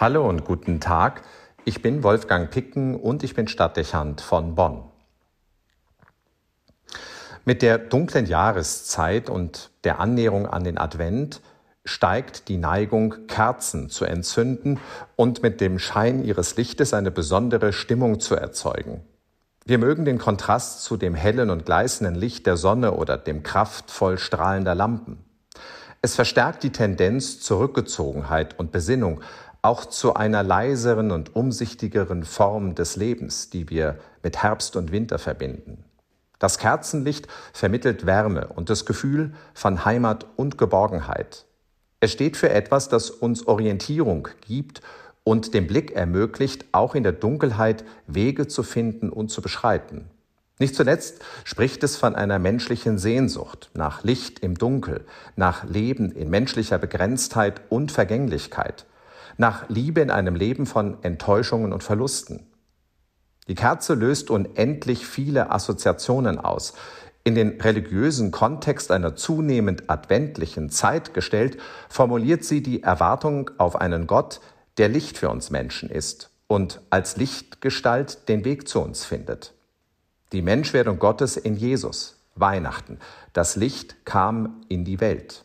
Hallo und guten Tag. Ich bin Wolfgang Picken und ich bin Stadtdechant von Bonn. Mit der dunklen Jahreszeit und der Annäherung an den Advent steigt die Neigung, Kerzen zu entzünden und mit dem Schein ihres Lichtes eine besondere Stimmung zu erzeugen. Wir mögen den Kontrast zu dem hellen und gleißenden Licht der Sonne oder dem kraftvoll strahlender Lampen. Es verstärkt die Tendenz zur Rückgezogenheit und Besinnung, auch zu einer leiseren und umsichtigeren Form des Lebens, die wir mit Herbst und Winter verbinden. Das Kerzenlicht vermittelt Wärme und das Gefühl von Heimat und Geborgenheit. Es steht für etwas, das uns Orientierung gibt und den Blick ermöglicht, auch in der Dunkelheit Wege zu finden und zu beschreiten. Nicht zuletzt spricht es von einer menschlichen Sehnsucht nach Licht im Dunkel, nach Leben in menschlicher Begrenztheit und Vergänglichkeit, nach Liebe in einem Leben von Enttäuschungen und Verlusten. Die Kerze löst unendlich viele Assoziationen aus. In den religiösen Kontext einer zunehmend adventlichen Zeit gestellt, formuliert sie die Erwartung auf einen Gott, der Licht für uns Menschen ist und als Lichtgestalt den Weg zu uns findet. Die Menschwerdung Gottes in Jesus, Weihnachten. Das Licht kam in die Welt.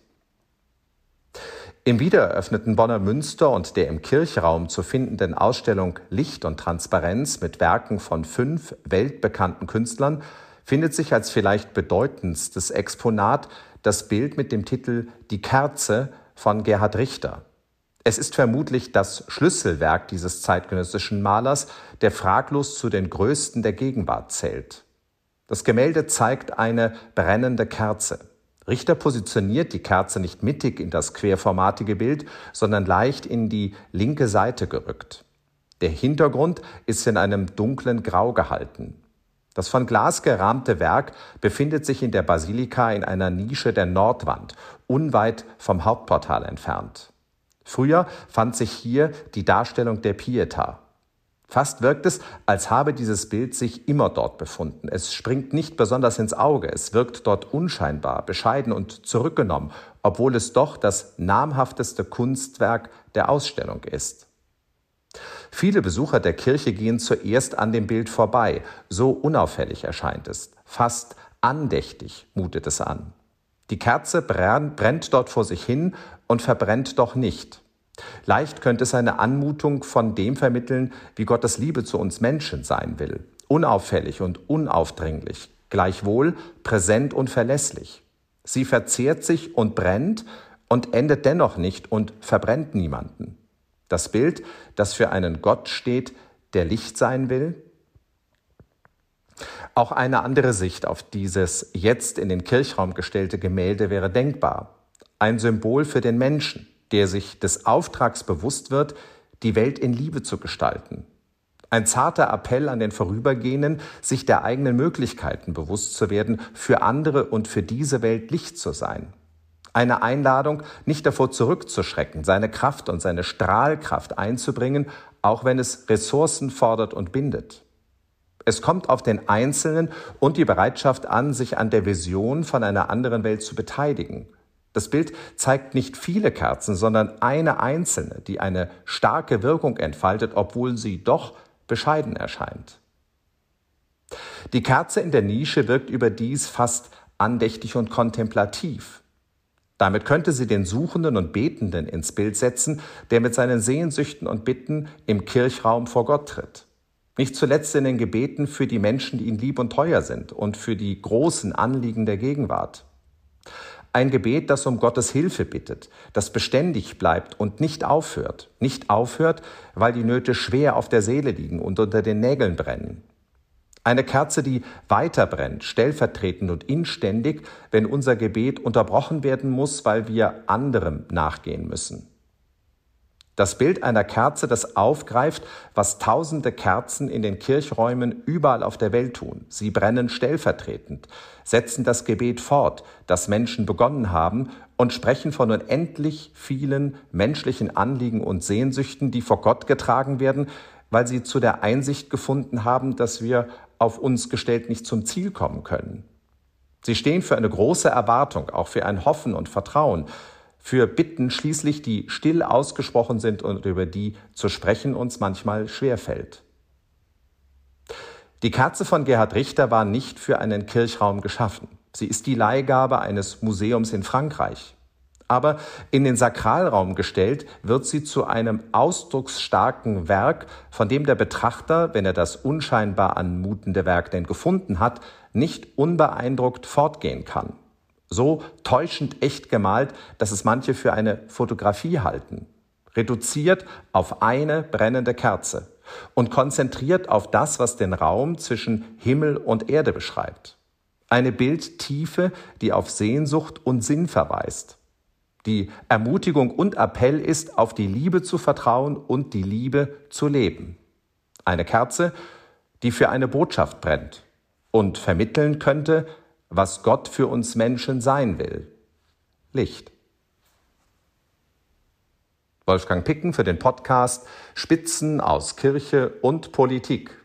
Im wiedereröffneten Bonner Münster und der im Kirchraum zu findenden Ausstellung Licht und Transparenz mit Werken von fünf weltbekannten Künstlern findet sich als vielleicht bedeutendstes Exponat das Bild mit dem Titel Die Kerze von Gerhard Richter. Es ist vermutlich das Schlüsselwerk dieses zeitgenössischen Malers, der fraglos zu den größten der Gegenwart zählt. Das Gemälde zeigt eine brennende Kerze. Richter positioniert die Kerze nicht mittig in das querformatige Bild, sondern leicht in die linke Seite gerückt. Der Hintergrund ist in einem dunklen Grau gehalten. Das von Glas gerahmte Werk befindet sich in der Basilika in einer Nische der Nordwand, unweit vom Hauptportal entfernt. Früher fand sich hier die Darstellung der Pieta. Fast wirkt es, als habe dieses Bild sich immer dort befunden. Es springt nicht besonders ins Auge, es wirkt dort unscheinbar, bescheiden und zurückgenommen, obwohl es doch das namhafteste Kunstwerk der Ausstellung ist. Viele Besucher der Kirche gehen zuerst an dem Bild vorbei, so unauffällig erscheint es, fast andächtig mutet es an. Die Kerze brennt dort vor sich hin und verbrennt doch nicht. Leicht könnte es eine Anmutung von dem vermitteln, wie Gottes Liebe zu uns Menschen sein will. Unauffällig und unaufdringlich, gleichwohl präsent und verlässlich. Sie verzehrt sich und brennt und endet dennoch nicht und verbrennt niemanden. Das Bild, das für einen Gott steht, der Licht sein will. Auch eine andere Sicht auf dieses jetzt in den Kirchraum gestellte Gemälde wäre denkbar. Ein Symbol für den Menschen, der sich des Auftrags bewusst wird, die Welt in Liebe zu gestalten. Ein zarter Appell an den Vorübergehenden, sich der eigenen Möglichkeiten bewusst zu werden, für andere und für diese Welt Licht zu sein. Eine Einladung, nicht davor zurückzuschrecken, seine Kraft und seine Strahlkraft einzubringen, auch wenn es Ressourcen fordert und bindet. Es kommt auf den Einzelnen und die Bereitschaft an, sich an der Vision von einer anderen Welt zu beteiligen, das Bild zeigt nicht viele Kerzen, sondern eine einzelne, die eine starke Wirkung entfaltet, obwohl sie doch bescheiden erscheint. Die Kerze in der Nische wirkt überdies fast andächtig und kontemplativ. Damit könnte sie den Suchenden und Betenden ins Bild setzen, der mit seinen Sehnsüchten und Bitten im Kirchraum vor Gott tritt. Nicht zuletzt in den Gebeten für die Menschen, die ihm lieb und teuer sind und für die großen Anliegen der Gegenwart. Ein Gebet, das um Gottes Hilfe bittet, das beständig bleibt und nicht aufhört. Nicht aufhört, weil die Nöte schwer auf der Seele liegen und unter den Nägeln brennen. Eine Kerze, die weiter brennt, stellvertretend und inständig, wenn unser Gebet unterbrochen werden muss, weil wir anderem nachgehen müssen. Das Bild einer Kerze, das aufgreift, was tausende Kerzen in den Kirchräumen überall auf der Welt tun. Sie brennen stellvertretend, setzen das Gebet fort, das Menschen begonnen haben, und sprechen von unendlich vielen menschlichen Anliegen und Sehnsüchten, die vor Gott getragen werden, weil sie zu der Einsicht gefunden haben, dass wir auf uns gestellt nicht zum Ziel kommen können. Sie stehen für eine große Erwartung, auch für ein Hoffen und Vertrauen, für Bitten schließlich, die still ausgesprochen sind und über die zu sprechen uns manchmal schwerfällt. Die Kerze von Gerhard Richter war nicht für einen Kirchraum geschaffen. Sie ist die Leihgabe eines Museums in Frankreich. Aber in den Sakralraum gestellt, wird sie zu einem ausdrucksstarken Werk, von dem der Betrachter, wenn er das unscheinbar anmutende Werk denn gefunden hat, nicht unbeeindruckt fortgehen kann. So täuschend echt gemalt, dass es manche für eine Fotografie halten. Reduziert auf eine brennende Kerze und konzentriert auf das, was den Raum zwischen Himmel und Erde beschreibt. Eine Bildtiefe, die auf Sehnsucht und Sinn verweist. Die Ermutigung und Appell ist, auf die Liebe zu vertrauen und die Liebe zu leben. Eine Kerze, die für eine Botschaft brennt und vermitteln könnte, was Gott für uns Menschen sein will. Licht. Wolfgang Picken für den Podcast Spitzen aus Kirche und Politik.